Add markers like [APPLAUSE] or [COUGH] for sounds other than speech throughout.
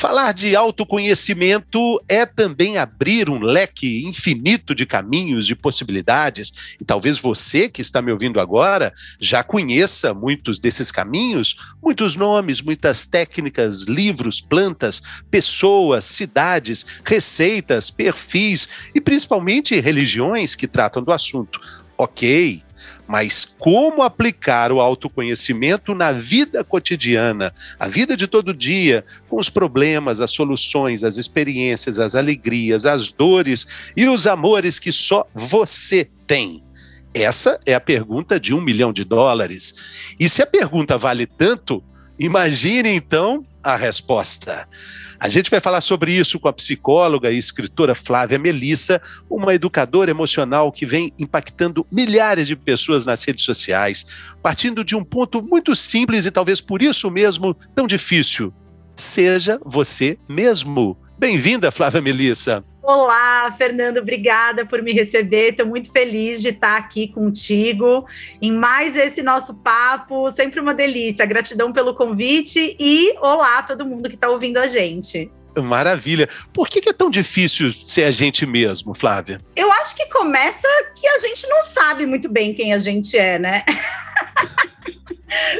Falar de autoconhecimento é também abrir um leque infinito de caminhos, de possibilidades. E talvez você que está me ouvindo agora já conheça muitos desses caminhos, muitos nomes, muitas técnicas, livros, plantas, pessoas, cidades, receitas, perfis e principalmente religiões que tratam do assunto. Ok, mas como aplicar o autoconhecimento na vida cotidiana, a vida de todo dia, com os problemas, as soluções, as experiências, as alegrias, as dores e os amores que só você tem. Essa é a pergunta de um milhão de dólares. E se a pergunta vale tanto, imagine então a resposta. A gente vai falar sobre isso com a psicóloga e escritora Flávia Melissa, uma educadora emocional que vem impactando milhares de pessoas nas redes sociais, partindo de um ponto muito simples e talvez por isso mesmo tão difícil. Seja você mesmo. Bem-vinda, Flávia Melissa. Olá, Fernando, obrigada por me receber. Estou muito feliz de estar aqui contigo em mais esse nosso papo. Sempre uma delícia. Gratidão pelo convite e olá a todo mundo que está ouvindo a gente. Maravilha. Por que, é tão difícil ser a gente mesmo, Flávia? Eu acho que começa que a gente não sabe muito bem quem a gente é, né? [LAUGHS]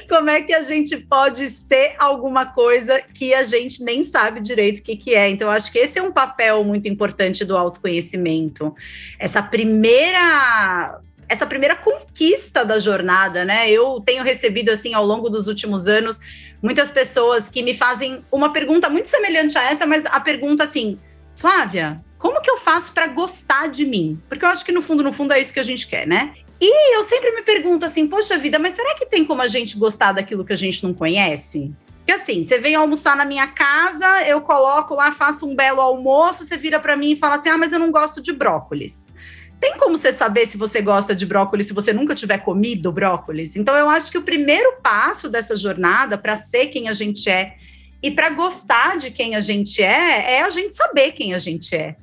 Como é que a gente pode ser alguma coisa que a gente nem sabe direito o que, que é? Então, acho que esse é um papel muito importante do autoconhecimento. Essa primeira essa primeira conquista da jornada, né? Eu tenho recebido assim ao longo dos últimos anos muitas pessoas que me fazem uma pergunta muito semelhante a essa, mas a pergunta assim, Flávia, como que eu faço para gostar de mim? Porque eu acho que no fundo, no fundo é isso que a gente quer, né? E eu sempre me pergunto assim, poxa vida, mas será que tem como a gente gostar daquilo que a gente não conhece? Porque assim, você vem almoçar na minha casa, eu coloco lá, faço um belo almoço, você vira para mim e fala assim: "Ah, mas eu não gosto de brócolis". Tem como você saber se você gosta de brócolis se você nunca tiver comido brócolis? Então eu acho que o primeiro passo dessa jornada para ser quem a gente é e para gostar de quem a gente é, é a gente saber quem a gente é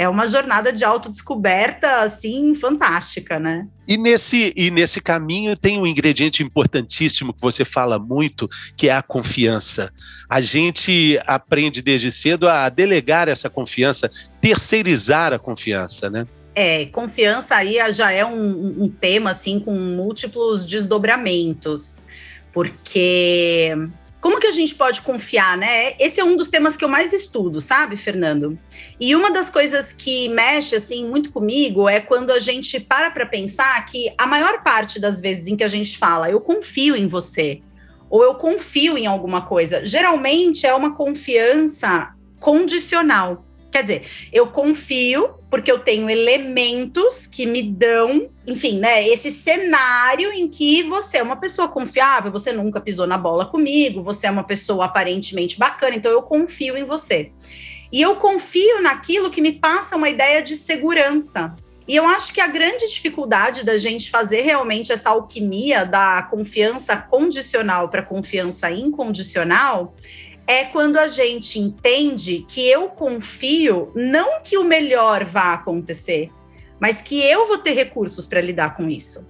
é uma jornada de autodescoberta, assim, fantástica, né? E nesse, e nesse caminho tem um ingrediente importantíssimo que você fala muito, que é a confiança. A gente aprende desde cedo a delegar essa confiança, terceirizar a confiança, né? É, confiança aí já é um, um tema, assim, com múltiplos desdobramentos, porque como que a gente pode confiar, né? Esse é um dos temas que eu mais estudo, sabe, Fernando? E uma das coisas que mexe assim muito comigo é quando a gente para para pensar que a maior parte das vezes em que a gente fala, eu confio em você, ou eu confio em alguma coisa, geralmente é uma confiança condicional. Quer dizer, eu confio porque eu tenho elementos que me dão, enfim, né, esse cenário em que você é uma pessoa confiável, você nunca pisou na bola comigo, você é uma pessoa aparentemente bacana, então eu confio em você. E eu confio naquilo que me passa uma ideia de segurança. E eu acho que a grande dificuldade da gente fazer realmente essa alquimia da confiança condicional para confiança incondicional é quando a gente entende que eu confio não que o melhor vá acontecer, mas que eu vou ter recursos para lidar com isso.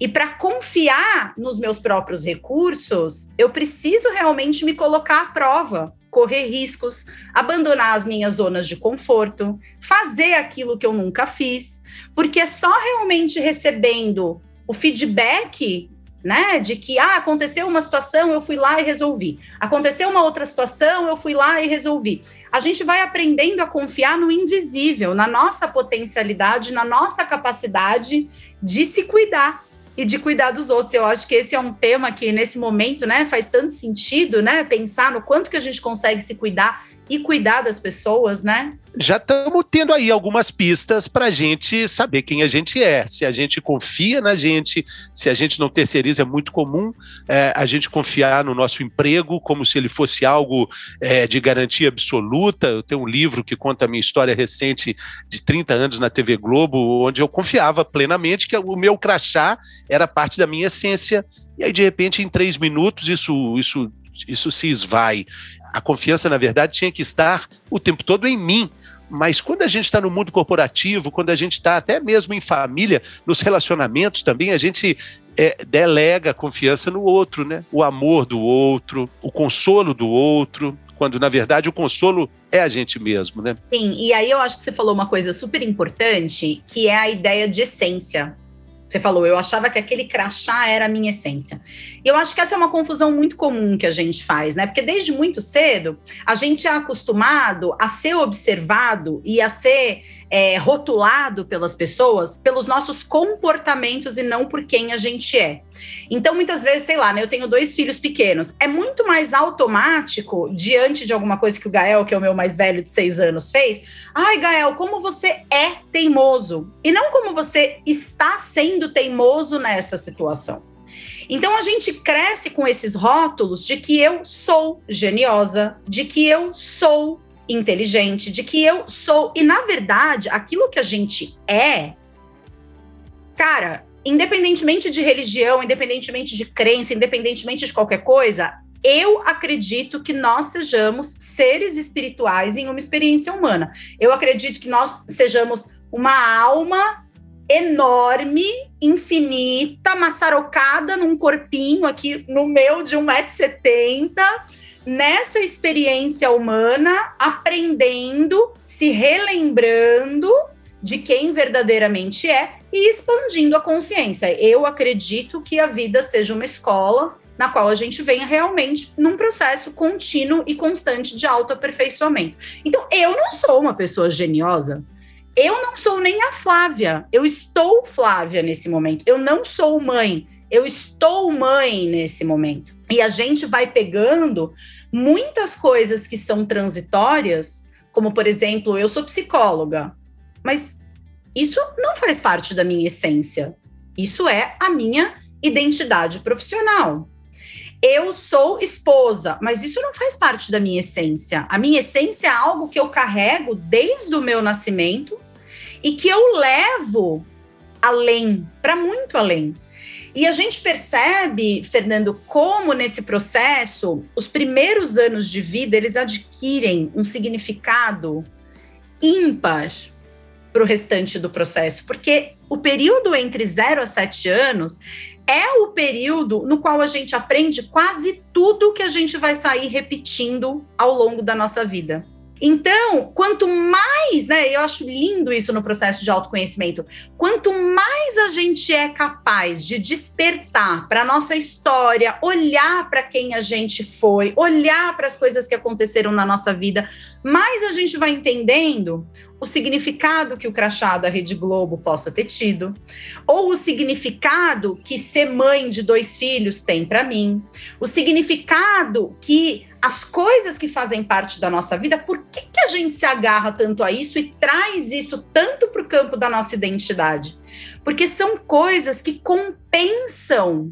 E para confiar nos meus próprios recursos, eu preciso realmente me colocar à prova, correr riscos, abandonar as minhas zonas de conforto, fazer aquilo que eu nunca fiz, porque é só realmente recebendo o feedback né? De que ah, aconteceu uma situação, eu fui lá e resolvi. Aconteceu uma outra situação, eu fui lá e resolvi. A gente vai aprendendo a confiar no invisível, na nossa potencialidade, na nossa capacidade de se cuidar e de cuidar dos outros. Eu acho que esse é um tema que nesse momento, né, faz tanto sentido, né, pensar no quanto que a gente consegue se cuidar e cuidar das pessoas, né? Já estamos tendo aí algumas pistas para a gente saber quem a gente é. Se a gente confia na gente, se a gente não terceiriza, é muito comum é, a gente confiar no nosso emprego como se ele fosse algo é, de garantia absoluta. Eu tenho um livro que conta a minha história recente de 30 anos na TV Globo, onde eu confiava plenamente que o meu crachá era parte da minha essência. E aí, de repente, em três minutos, isso, isso, isso se esvai. A confiança, na verdade, tinha que estar o tempo todo em mim. Mas quando a gente está no mundo corporativo, quando a gente está até mesmo em família, nos relacionamentos também, a gente é, delega a confiança no outro, né? O amor do outro, o consolo do outro, quando na verdade o consolo é a gente mesmo, né? Sim, e aí eu acho que você falou uma coisa super importante, que é a ideia de essência. Você falou, eu achava que aquele crachá era a minha essência. E eu acho que essa é uma confusão muito comum que a gente faz, né? Porque desde muito cedo a gente é acostumado a ser observado e a ser é, rotulado pelas pessoas pelos nossos comportamentos e não por quem a gente é. Então, muitas vezes, sei lá, né? Eu tenho dois filhos pequenos. É muito mais automático, diante de alguma coisa que o Gael, que é o meu mais velho de seis anos, fez. Ai, Gael, como você é teimoso. E não como você está sendo teimoso nessa situação. Então a gente cresce com esses rótulos de que eu sou geniosa, de que eu sou inteligente, de que eu sou. E na verdade, aquilo que a gente é, cara, independentemente de religião, independentemente de crença, independentemente de qualquer coisa, eu acredito que nós sejamos seres espirituais em uma experiência humana. Eu acredito que nós sejamos uma alma enorme, infinita, maçarocada num corpinho aqui no meu de 1,70m, nessa experiência humana, aprendendo, se relembrando de quem verdadeiramente é e expandindo a consciência. Eu acredito que a vida seja uma escola na qual a gente venha realmente num processo contínuo e constante de autoaperfeiçoamento. Então, eu não sou uma pessoa geniosa. Eu não sou nem a Flávia. Eu estou Flávia nesse momento. Eu não sou mãe. Eu estou mãe nesse momento. E a gente vai pegando muitas coisas que são transitórias, como por exemplo, eu sou psicóloga, mas isso não faz parte da minha essência. Isso é a minha identidade profissional. Eu sou esposa, mas isso não faz parte da minha essência. A minha essência é algo que eu carrego desde o meu nascimento e que eu levo além, para muito além. E a gente percebe, Fernando, como nesse processo, os primeiros anos de vida, eles adquirem um significado ímpar para o restante do processo, porque o período entre 0 a 7 anos é o período no qual a gente aprende quase tudo que a gente vai sair repetindo ao longo da nossa vida. Então, quanto mais, né, eu acho lindo isso no processo de autoconhecimento, quanto mais a gente é capaz de despertar para nossa história, olhar para quem a gente foi, olhar para as coisas que aconteceram na nossa vida, mais a gente vai entendendo o significado que o crachá da Rede Globo possa ter tido, ou o significado que ser mãe de dois filhos tem para mim, o significado que as coisas que fazem parte da nossa vida, por que, que a gente se agarra tanto a isso e traz isso tanto para o campo da nossa identidade? Porque são coisas que compensam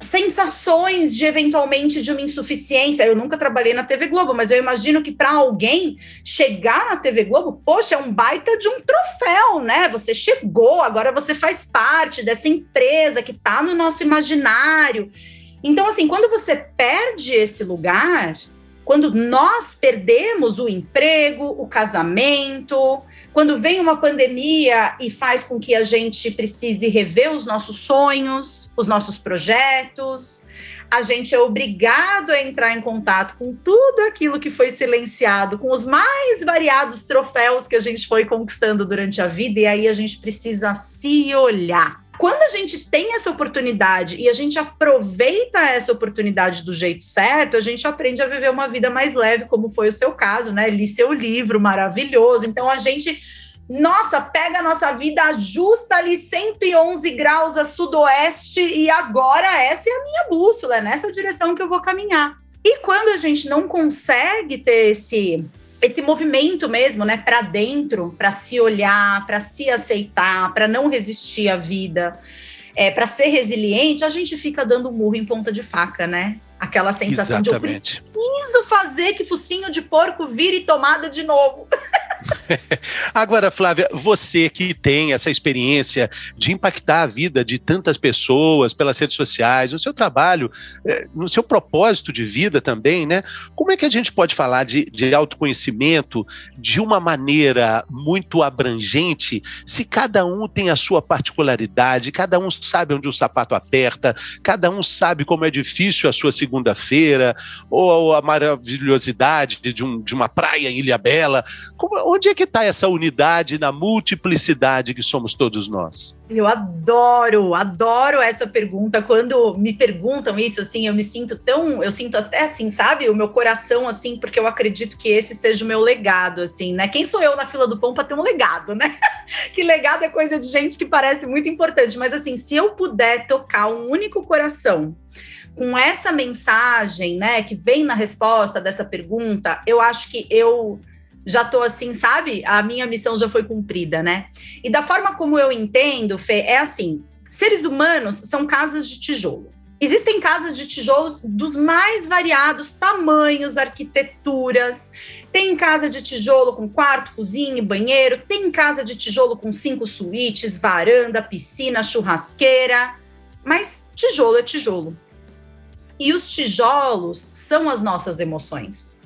sensações de eventualmente de uma insuficiência. Eu nunca trabalhei na TV Globo, mas eu imagino que para alguém chegar na TV Globo, poxa, é um baita de um troféu, né? Você chegou, agora você faz parte dessa empresa que está no nosso imaginário. Então, assim, quando você perde esse lugar, quando nós perdemos o emprego, o casamento, quando vem uma pandemia e faz com que a gente precise rever os nossos sonhos, os nossos projetos, a gente é obrigado a entrar em contato com tudo aquilo que foi silenciado, com os mais variados troféus que a gente foi conquistando durante a vida, e aí a gente precisa se olhar. Quando a gente tem essa oportunidade e a gente aproveita essa oportunidade do jeito certo, a gente aprende a viver uma vida mais leve, como foi o seu caso, né? Li seu livro maravilhoso. Então a gente nossa, pega a nossa vida, ajusta ali 111 graus a sudoeste e agora essa é a minha bússola, é nessa direção que eu vou caminhar. E quando a gente não consegue ter esse esse movimento mesmo, né, para dentro, para se olhar, para se aceitar, para não resistir à vida, é, para ser resiliente, a gente fica dando murro em ponta de faca, né? Aquela sensação Exatamente. de eu preciso fazer que focinho de porco vire tomada de novo. [LAUGHS] [LAUGHS] Agora, Flávia, você que tem essa experiência de impactar a vida de tantas pessoas pelas redes sociais, no seu trabalho, eh, no seu propósito de vida também, né? Como é que a gente pode falar de, de autoconhecimento de uma maneira muito abrangente, se cada um tem a sua particularidade, cada um sabe onde o sapato aperta, cada um sabe como é difícil a sua segunda-feira, ou a maravilhosidade de, um, de uma praia em Ilha Bela? Como, onde é que está essa unidade na multiplicidade que somos todos nós? Eu adoro, adoro essa pergunta. Quando me perguntam isso, assim, eu me sinto tão, eu sinto até assim, sabe, o meu coração assim, porque eu acredito que esse seja o meu legado, assim, né? Quem sou eu na fila do pão para ter um legado, né? [LAUGHS] que legado é coisa de gente que parece muito importante, mas assim, se eu puder tocar um único coração com essa mensagem, né, que vem na resposta dessa pergunta, eu acho que eu já tô assim, sabe? A minha missão já foi cumprida, né? E da forma como eu entendo, Fê, é assim: seres humanos são casas de tijolo. Existem casas de tijolos dos mais variados tamanhos, arquiteturas. Tem casa de tijolo com quarto, cozinha e banheiro. Tem casa de tijolo com cinco suítes, varanda, piscina, churrasqueira. Mas tijolo é tijolo. E os tijolos são as nossas emoções.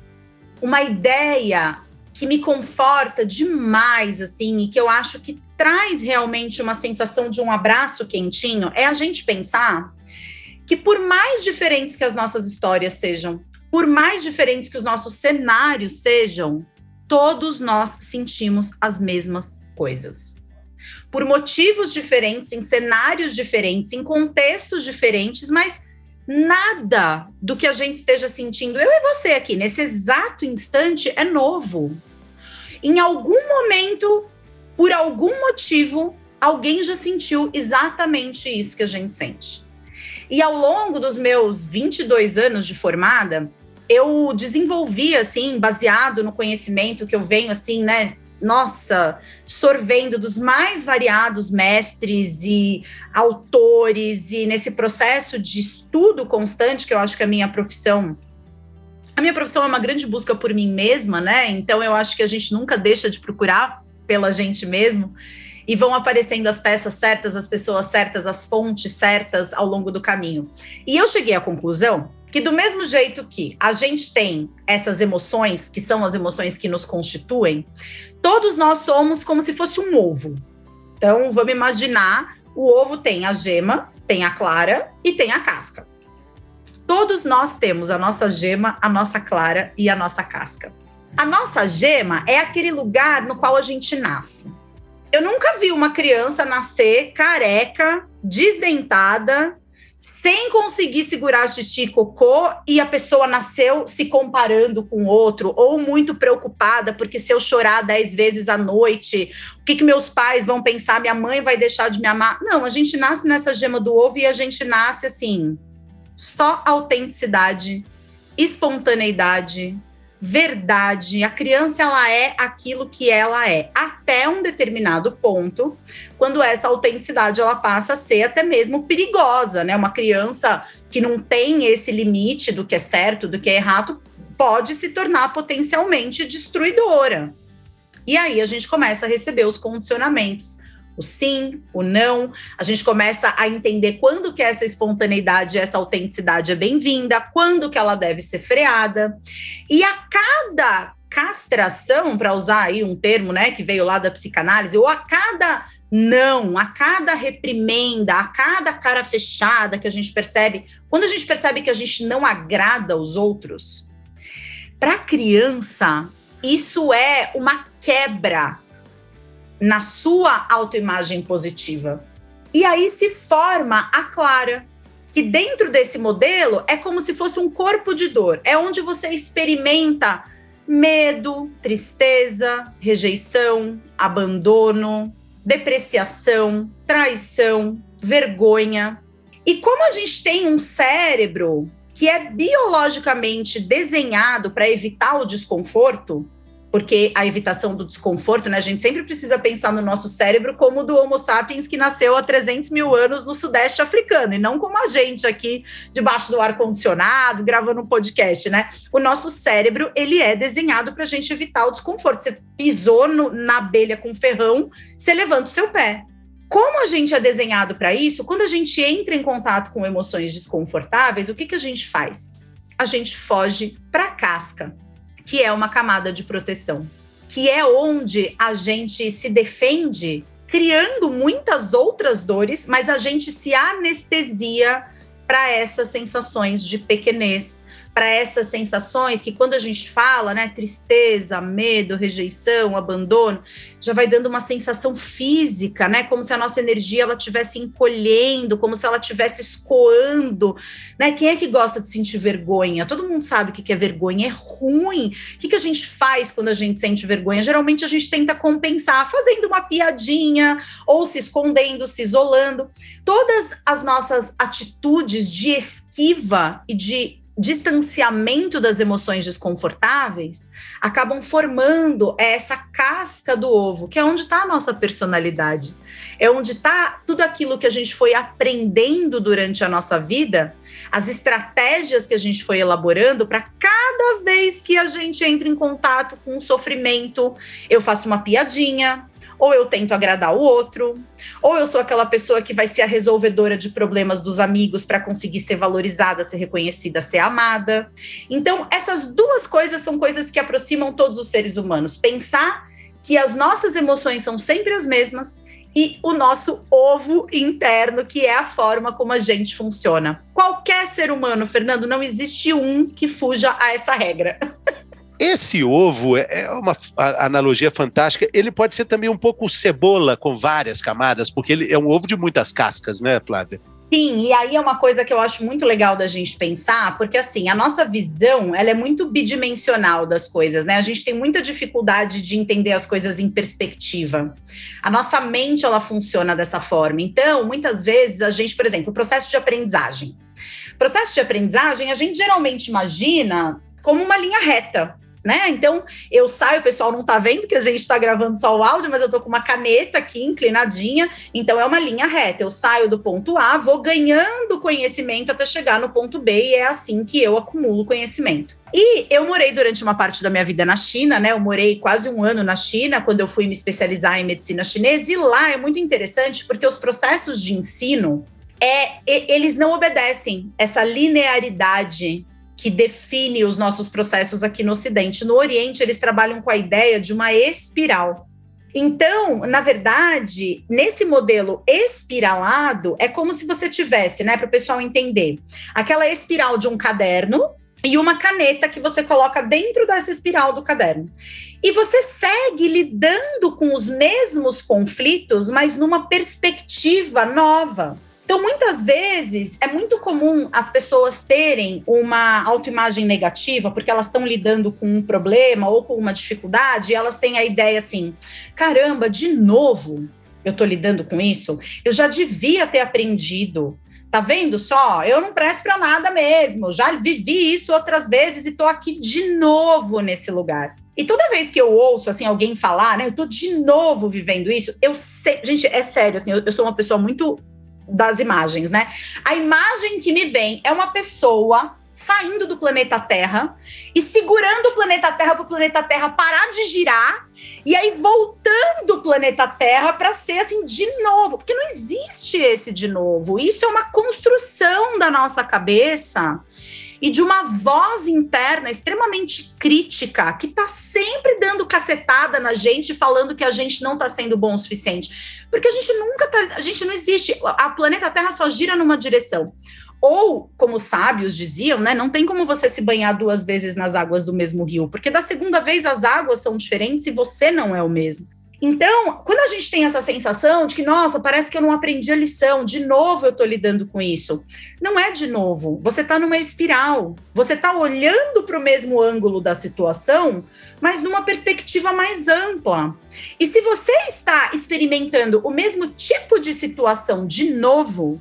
Uma ideia que me conforta demais, assim, e que eu acho que traz realmente uma sensação de um abraço quentinho, é a gente pensar que por mais diferentes que as nossas histórias sejam, por mais diferentes que os nossos cenários sejam, todos nós sentimos as mesmas coisas. Por motivos diferentes, em cenários diferentes, em contextos diferentes, mas nada do que a gente esteja sentindo, eu e você aqui, nesse exato instante, é novo. Em algum momento, por algum motivo, alguém já sentiu exatamente isso que a gente sente. E ao longo dos meus 22 anos de formada, eu desenvolvi, assim, baseado no conhecimento que eu venho, assim, né, nossa, sorvendo dos mais variados mestres e autores, e nesse processo de estudo constante, que eu acho que a minha profissão. A minha profissão é uma grande busca por mim mesma, né? Então eu acho que a gente nunca deixa de procurar pela gente mesmo e vão aparecendo as peças certas, as pessoas certas, as fontes certas ao longo do caminho. E eu cheguei à conclusão que do mesmo jeito que a gente tem essas emoções, que são as emoções que nos constituem, todos nós somos como se fosse um ovo. Então, vamos imaginar, o ovo tem a gema, tem a clara e tem a casca. Todos nós temos a nossa gema, a nossa clara e a nossa casca. A nossa gema é aquele lugar no qual a gente nasce. Eu nunca vi uma criança nascer careca, desdentada, sem conseguir segurar xixi e cocô e a pessoa nasceu se comparando com outro ou muito preocupada porque se eu chorar dez vezes à noite, o que, que meus pais vão pensar? Minha mãe vai deixar de me amar? Não, a gente nasce nessa gema do ovo e a gente nasce assim, só autenticidade, espontaneidade, verdade. A criança ela é aquilo que ela é, até um determinado ponto, quando essa autenticidade ela passa a ser até mesmo perigosa, né? Uma criança que não tem esse limite do que é certo, do que é errado, pode se tornar potencialmente destruidora. E aí a gente começa a receber os condicionamentos o sim, o não. A gente começa a entender quando que essa espontaneidade, essa autenticidade é bem-vinda, quando que ela deve ser freada. E a cada castração, para usar aí um termo, né, que veio lá da psicanálise, ou a cada não, a cada reprimenda, a cada cara fechada que a gente percebe, quando a gente percebe que a gente não agrada os outros, para a criança, isso é uma quebra na sua autoimagem positiva. E aí se forma a Clara, que dentro desse modelo é como se fosse um corpo de dor, é onde você experimenta medo, tristeza, rejeição, abandono, depreciação, traição, vergonha. E como a gente tem um cérebro que é biologicamente desenhado para evitar o desconforto, porque a evitação do desconforto, né? A gente sempre precisa pensar no nosso cérebro como do Homo sapiens que nasceu há 300 mil anos no Sudeste africano, e não como a gente aqui debaixo do ar-condicionado, gravando um podcast, né? O nosso cérebro, ele é desenhado para a gente evitar o desconforto. Você pisou no, na abelha com ferrão, você levanta o seu pé. Como a gente é desenhado para isso, quando a gente entra em contato com emoções desconfortáveis, o que, que a gente faz? A gente foge para a casca que é uma camada de proteção, que é onde a gente se defende, criando muitas outras dores, mas a gente se anestesia para essas sensações de pequenez, para essas sensações que quando a gente fala, né, tristeza, medo, rejeição, abandono, já vai dando uma sensação física, né, como se a nossa energia ela tivesse encolhendo, como se ela tivesse escoando, né? Quem é que gosta de sentir vergonha? Todo mundo sabe o que é vergonha, é ruim. O que a gente faz quando a gente sente vergonha? Geralmente a gente tenta compensar fazendo uma piadinha ou se escondendo, se isolando. Todas as nossas atitudes de esquiva e de distanciamento das emoções desconfortáveis acabam formando essa casca do ovo, que é onde está a nossa personalidade, é onde está tudo aquilo que a gente foi aprendendo durante a nossa vida, as estratégias que a gente foi elaborando para cada vez que a gente entra em contato com sofrimento, eu faço uma piadinha, ou eu tento agradar o outro, ou eu sou aquela pessoa que vai ser a resolvedora de problemas dos amigos para conseguir ser valorizada, ser reconhecida, ser amada. Então, essas duas coisas são coisas que aproximam todos os seres humanos. Pensar que as nossas emoções são sempre as mesmas e o nosso ovo interno, que é a forma como a gente funciona. Qualquer ser humano, Fernando, não existe um que fuja a essa regra. [LAUGHS] Esse ovo é, é uma analogia fantástica. Ele pode ser também um pouco cebola com várias camadas, porque ele é um ovo de muitas cascas, né, Flávia? Sim, e aí é uma coisa que eu acho muito legal da gente pensar, porque assim, a nossa visão, ela é muito bidimensional das coisas, né? A gente tem muita dificuldade de entender as coisas em perspectiva. A nossa mente, ela funciona dessa forma. Então, muitas vezes a gente, por exemplo, o processo de aprendizagem. Processo de aprendizagem, a gente geralmente imagina como uma linha reta né? Então eu saio, o pessoal não tá vendo que a gente está gravando só o áudio, mas eu tô com uma caneta aqui inclinadinha, então é uma linha reta. Eu saio do ponto A, vou ganhando conhecimento até chegar no ponto B, e é assim que eu acumulo conhecimento. E eu morei durante uma parte da minha vida na China, né? Eu morei quase um ano na China, quando eu fui me especializar em medicina chinesa, e lá é muito interessante porque os processos de ensino é, eles não obedecem essa linearidade que define os nossos processos aqui no Ocidente. No Oriente, eles trabalham com a ideia de uma espiral. Então, na verdade, nesse modelo espiralado, é como se você tivesse, né, para o pessoal entender, aquela espiral de um caderno e uma caneta que você coloca dentro dessa espiral do caderno. E você segue lidando com os mesmos conflitos, mas numa perspectiva nova. Então, muitas vezes, é muito comum as pessoas terem uma autoimagem negativa, porque elas estão lidando com um problema ou com uma dificuldade, e elas têm a ideia assim: caramba, de novo eu estou lidando com isso? Eu já devia ter aprendido. Tá vendo só? Eu não presto para nada mesmo. Já vivi isso outras vezes e estou aqui de novo nesse lugar. E toda vez que eu ouço assim alguém falar, né, eu tô de novo vivendo isso, eu sei, gente, é sério, assim, eu, eu sou uma pessoa muito das imagens, né? A imagem que me vem é uma pessoa saindo do planeta Terra e segurando o planeta Terra para o planeta Terra parar de girar e aí voltando o planeta Terra para ser assim de novo, porque não existe esse de novo. Isso é uma construção da nossa cabeça e de uma voz interna extremamente crítica, que está sempre dando cacetada na gente, falando que a gente não está sendo bom o suficiente. Porque a gente nunca tá, a gente não existe, a planeta Terra só gira numa direção. Ou, como sábios diziam, né, não tem como você se banhar duas vezes nas águas do mesmo rio, porque da segunda vez as águas são diferentes e você não é o mesmo. Então, quando a gente tem essa sensação de que, nossa, parece que eu não aprendi a lição, de novo eu estou lidando com isso. Não é de novo. Você está numa espiral. Você está olhando para o mesmo ângulo da situação, mas numa perspectiva mais ampla. E se você está experimentando o mesmo tipo de situação de novo,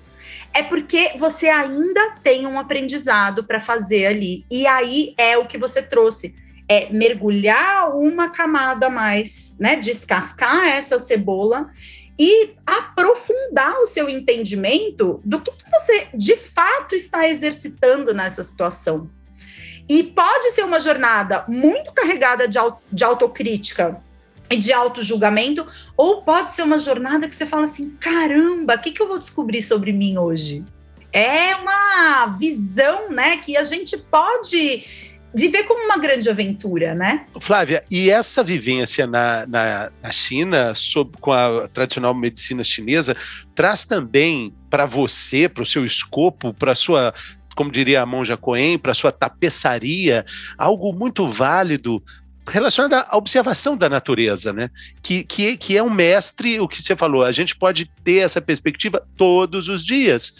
é porque você ainda tem um aprendizado para fazer ali. E aí é o que você trouxe. É mergulhar uma camada mais, né? Descascar essa cebola e aprofundar o seu entendimento do que, que você de fato está exercitando nessa situação. E pode ser uma jornada muito carregada de, de autocrítica e de auto-julgamento, ou pode ser uma jornada que você fala assim: caramba, o que, que eu vou descobrir sobre mim hoje? É uma visão, né, que a gente pode viver como uma grande aventura, né? Flávia, e essa vivência na, na, na China, sob, com a tradicional medicina chinesa, traz também para você, para o seu escopo, para a sua como diria a Monja Coen, para sua tapeçaria, algo muito válido relacionado à observação da natureza, né? Que, que, que é um mestre, o que você falou, a gente pode ter essa perspectiva todos os dias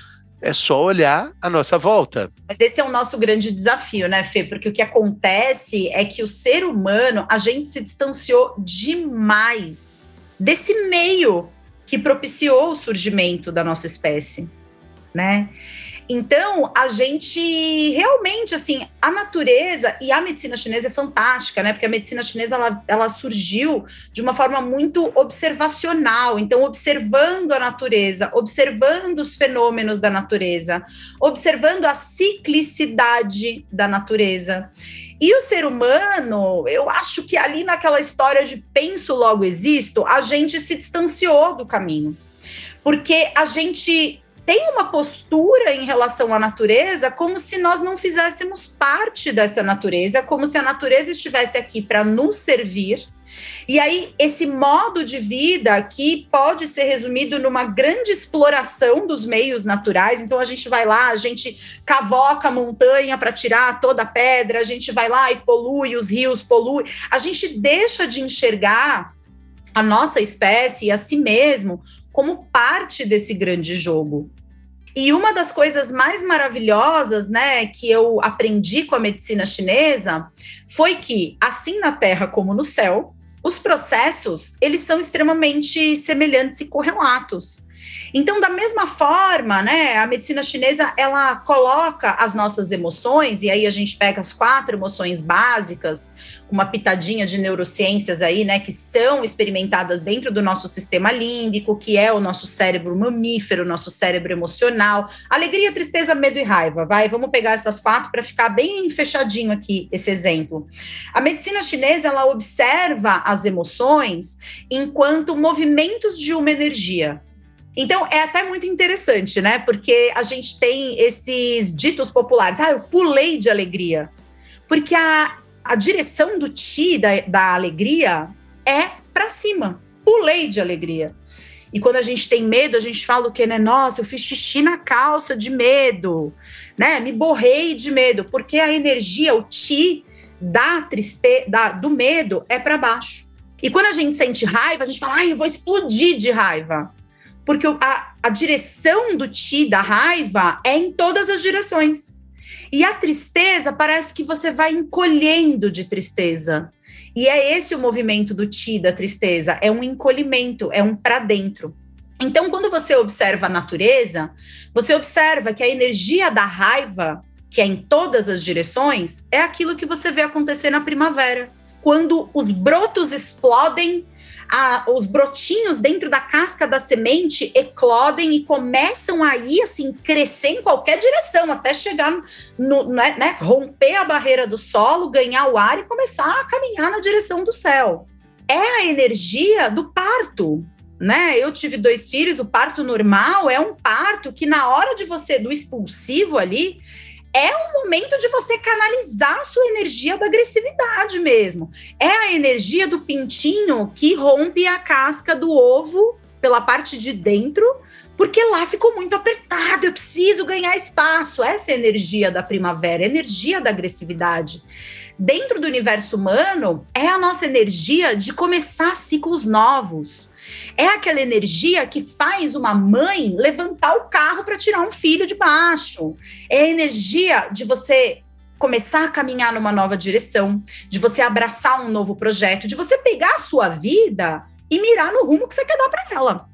é só olhar a nossa volta. Mas esse é o nosso grande desafio, né, Fê? Porque o que acontece é que o ser humano, a gente se distanciou demais desse meio que propiciou o surgimento da nossa espécie, né? Então, a gente realmente, assim, a natureza e a medicina chinesa é fantástica, né? Porque a medicina chinesa ela, ela surgiu de uma forma muito observacional. Então, observando a natureza, observando os fenômenos da natureza, observando a ciclicidade da natureza. E o ser humano, eu acho que ali naquela história de penso, logo existo, a gente se distanciou do caminho. Porque a gente tem uma postura em relação à natureza como se nós não fizéssemos parte dessa natureza, como se a natureza estivesse aqui para nos servir. E aí, esse modo de vida que pode ser resumido numa grande exploração dos meios naturais. Então, a gente vai lá, a gente cavoca a montanha para tirar toda a pedra, a gente vai lá e polui, os rios polui. A gente deixa de enxergar a nossa espécie a si mesmo como parte desse grande jogo. E uma das coisas mais maravilhosas, né, que eu aprendi com a medicina chinesa foi que, assim na Terra como no céu, os processos, eles são extremamente semelhantes e correlatos. Então, da mesma forma, né, a medicina chinesa ela coloca as nossas emoções, e aí a gente pega as quatro emoções básicas, uma pitadinha de neurociências aí, né, que são experimentadas dentro do nosso sistema límbico, que é o nosso cérebro mamífero, nosso cérebro emocional, alegria, tristeza, medo e raiva. Vai, vamos pegar essas quatro para ficar bem fechadinho aqui esse exemplo. A medicina chinesa ela observa as emoções enquanto movimentos de uma energia. Então, é até muito interessante, né? Porque a gente tem esses ditos populares. Ah, eu pulei de alegria. Porque a, a direção do ti, da, da alegria, é para cima. Pulei de alegria. E quando a gente tem medo, a gente fala o quê, né? Nossa, eu fiz xixi na calça de medo, né? Me borrei de medo. Porque a energia, o ti da tristeza, da, do medo é para baixo. E quando a gente sente raiva, a gente fala, ai, eu vou explodir de raiva porque a, a direção do ti, da raiva, é em todas as direções. E a tristeza parece que você vai encolhendo de tristeza. E é esse o movimento do ti, da tristeza, é um encolhimento, é um para dentro. Então, quando você observa a natureza, você observa que a energia da raiva, que é em todas as direções, é aquilo que você vê acontecer na primavera, quando os brotos explodem a, os brotinhos dentro da casca da semente eclodem e começam aí, assim, crescer em qualquer direção, até chegar no, né, né, romper a barreira do solo, ganhar o ar e começar a caminhar na direção do céu. É a energia do parto, né? Eu tive dois filhos, o parto normal é um parto que na hora de você do expulsivo ali, é um momento de você canalizar a sua energia da agressividade mesmo. É a energia do pintinho que rompe a casca do ovo pela parte de dentro, porque lá ficou muito apertado, eu preciso ganhar espaço. Essa é a energia da primavera, a energia da agressividade. Dentro do universo humano, é a nossa energia de começar ciclos novos é aquela energia que faz uma mãe levantar o carro para tirar um filho de baixo. É a energia de você começar a caminhar numa nova direção, de você abraçar um novo projeto, de você pegar a sua vida e mirar no rumo que você quer dar para ela.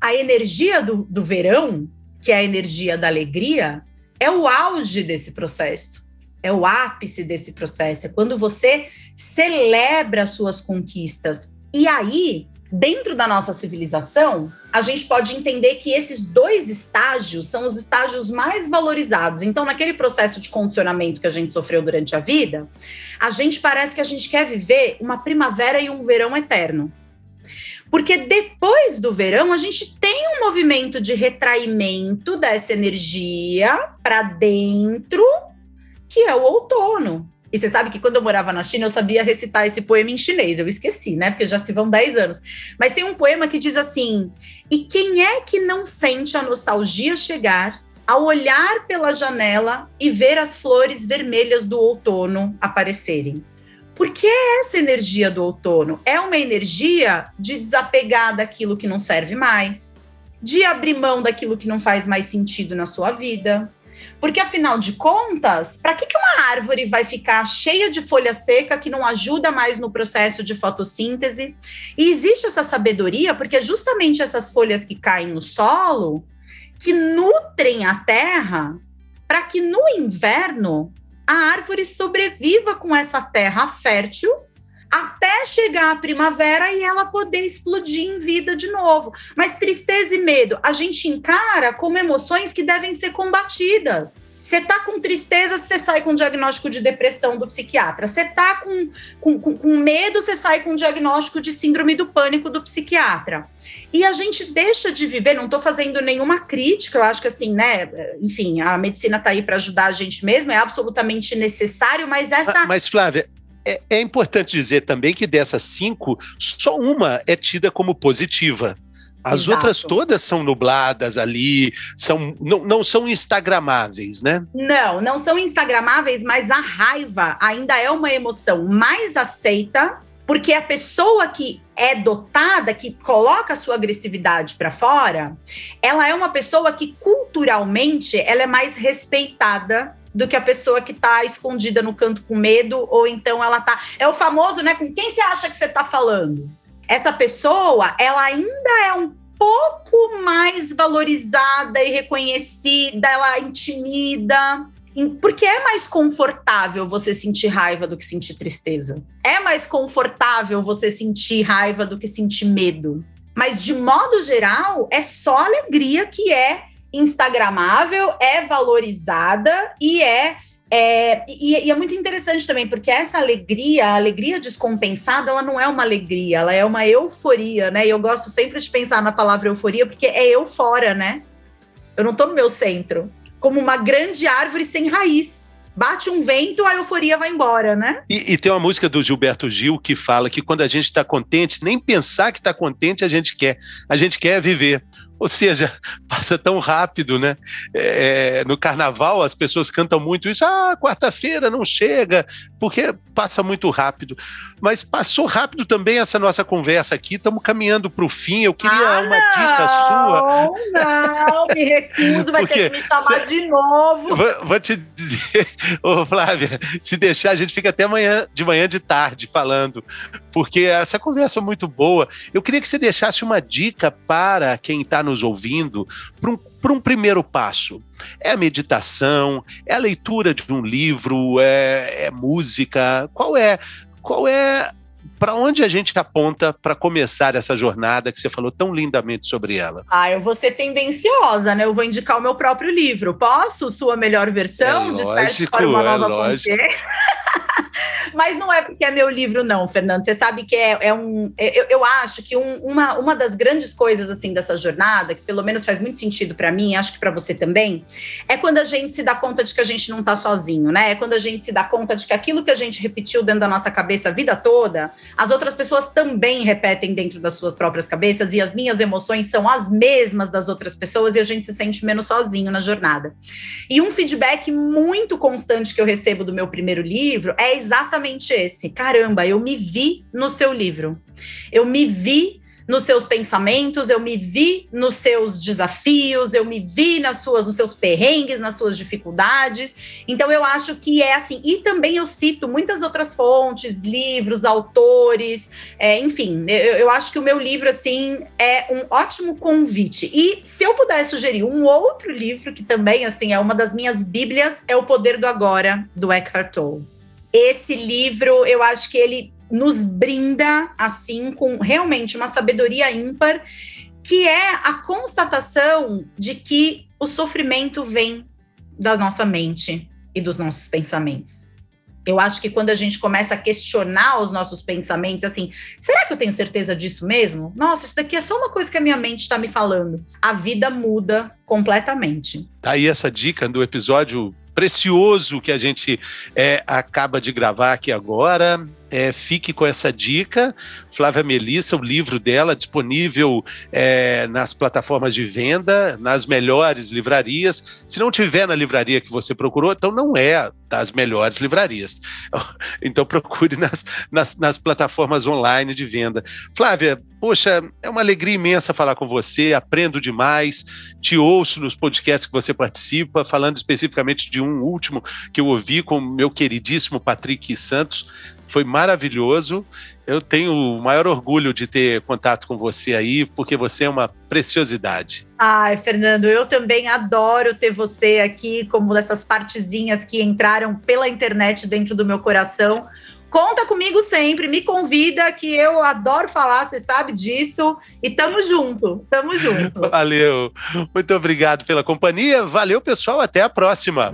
A energia do, do verão que é a energia da alegria, é o auge desse processo. É o ápice desse processo. É quando você celebra as suas conquistas. E aí, dentro da nossa civilização, a gente pode entender que esses dois estágios são os estágios mais valorizados. Então, naquele processo de condicionamento que a gente sofreu durante a vida, a gente parece que a gente quer viver uma primavera e um verão eterno. Porque depois do verão, a gente tem um movimento de retraimento dessa energia para dentro, que é o outono. E você sabe que quando eu morava na China, eu sabia recitar esse poema em chinês. Eu esqueci, né? Porque já se vão 10 anos. Mas tem um poema que diz assim: E quem é que não sente a nostalgia chegar ao olhar pela janela e ver as flores vermelhas do outono aparecerem? Porque é essa energia do outono é uma energia de desapegar daquilo que não serve mais, de abrir mão daquilo que não faz mais sentido na sua vida, porque, afinal de contas, para que, que uma árvore vai ficar cheia de folha seca que não ajuda mais no processo de fotossíntese? E existe essa sabedoria porque justamente essas folhas que caem no solo, que nutrem a terra, para que no inverno a árvore sobreviva com essa terra fértil até chegar a primavera e ela poder explodir em vida de novo. Mas tristeza e medo, a gente encara como emoções que devem ser combatidas. Você tá com tristeza, você sai com diagnóstico de depressão do psiquiatra. Você tá com, com, com, com medo, você sai com diagnóstico de síndrome do pânico do psiquiatra. E a gente deixa de viver, não estou fazendo nenhuma crítica, eu acho que assim, né, enfim, a medicina está aí para ajudar a gente mesmo, é absolutamente necessário, mas essa. Mas, Flávia, é, é importante dizer também que dessas cinco, só uma é tida como positiva. As Exato. outras todas são nubladas ali, são, não, não são instagramáveis, né? Não, não são instagramáveis, mas a raiva ainda é uma emoção mais aceita, porque a pessoa que é dotada, que coloca a sua agressividade para fora, ela é uma pessoa que culturalmente ela é mais respeitada do que a pessoa que está escondida no canto com medo, ou então ela tá. É o famoso, né? Com quem você acha que você está falando? Essa pessoa, ela ainda é um pouco mais valorizada e reconhecida, ela intimida. Porque é mais confortável você sentir raiva do que sentir tristeza. É mais confortável você sentir raiva do que sentir medo. Mas, de modo geral, é só alegria que é instagramável, é valorizada e é é, e, e, é muito interessante também, porque essa alegria, a alegria descompensada, ela não é uma alegria, ela é uma euforia, né? E eu gosto sempre de pensar na palavra euforia, porque é eu fora, né? Eu não tô no meu centro. Como uma grande árvore sem raiz. Bate um vento, a euforia vai embora, né? E, e tem uma música do Gilberto Gil que fala que quando a gente está contente, nem pensar que está contente a gente quer. A gente quer viver. Ou seja, [LAUGHS] passa tão rápido, né? É, no carnaval as pessoas cantam muito isso, ah, quarta-feira não chega, porque passa muito rápido. Mas passou rápido também essa nossa conversa aqui, estamos caminhando para o fim. Eu queria ah, uma não, dica sua. Não, me recuso, vai ter que me chamar cê, de novo. Vou, vou te dizer, [LAUGHS] ô Flávia, se deixar, a gente fica até amanhã, de manhã de tarde falando, porque essa conversa é muito boa. Eu queria que você deixasse uma dica para quem está nos ouvindo para um, um primeiro passo. É a meditação, é a leitura de um livro, é, é música. Qual é qual é para onde a gente aponta para começar essa jornada que você falou tão lindamente sobre ela? Ah, eu vou ser tendenciosa, né? Eu vou indicar o meu próprio livro. Posso? Sua melhor versão? É lógico, para uma nova é lógico. [LAUGHS] Mas não é porque é meu livro, não, Fernando. Você sabe que é, é um. É, eu, eu, acho que um, uma, uma das grandes coisas assim dessa jornada, que pelo menos faz muito sentido para mim, acho que para você também, é quando a gente se dá conta de que a gente não está sozinho, né? É quando a gente se dá conta de que aquilo que a gente repetiu dentro da nossa cabeça a vida toda, as outras pessoas também repetem dentro das suas próprias cabeças e as minhas emoções são as mesmas das outras pessoas e a gente se sente menos sozinho na jornada. E um feedback muito constante que eu recebo do meu primeiro livro é exatamente esse. Caramba, eu me vi no seu livro. Eu me vi nos seus pensamentos, eu me vi nos seus desafios, eu me vi nas suas, nos seus perrengues, nas suas dificuldades. Então eu acho que é assim. E também eu cito muitas outras fontes, livros, autores, é, enfim. Eu, eu acho que o meu livro assim é um ótimo convite. E se eu puder sugerir um outro livro que também assim é uma das minhas bíblias, é O Poder do Agora do Eckhart Tolle. Esse livro, eu acho que ele nos brinda, assim, com realmente uma sabedoria ímpar, que é a constatação de que o sofrimento vem da nossa mente e dos nossos pensamentos. Eu acho que quando a gente começa a questionar os nossos pensamentos, assim, será que eu tenho certeza disso mesmo? Nossa, isso daqui é só uma coisa que a minha mente está me falando. A vida muda completamente. Tá aí essa dica do episódio precioso que a gente é, acaba de gravar aqui agora é, fique com essa dica. Flávia Melissa, o livro dela disponível é, nas plataformas de venda, nas melhores livrarias. Se não tiver na livraria que você procurou, então não é das melhores livrarias. [LAUGHS] Então procure nas, nas, nas plataformas online de venda. Flávia, poxa, é uma alegria imensa falar com você, aprendo demais, te ouço nos podcasts que você participa, falando especificamente de um último que eu ouvi com meu queridíssimo Patrick Santos, foi maravilhoso. Eu tenho o maior orgulho de ter contato com você aí, porque você é uma preciosidade. Ai, Fernando, eu também adoro ter você aqui, como dessas partezinhas que entraram pela internet dentro do meu coração. Conta comigo sempre, me convida, que eu adoro falar, você sabe disso. E tamo junto, tamo junto. Valeu. Muito obrigado pela companhia. Valeu, pessoal. Até a próxima.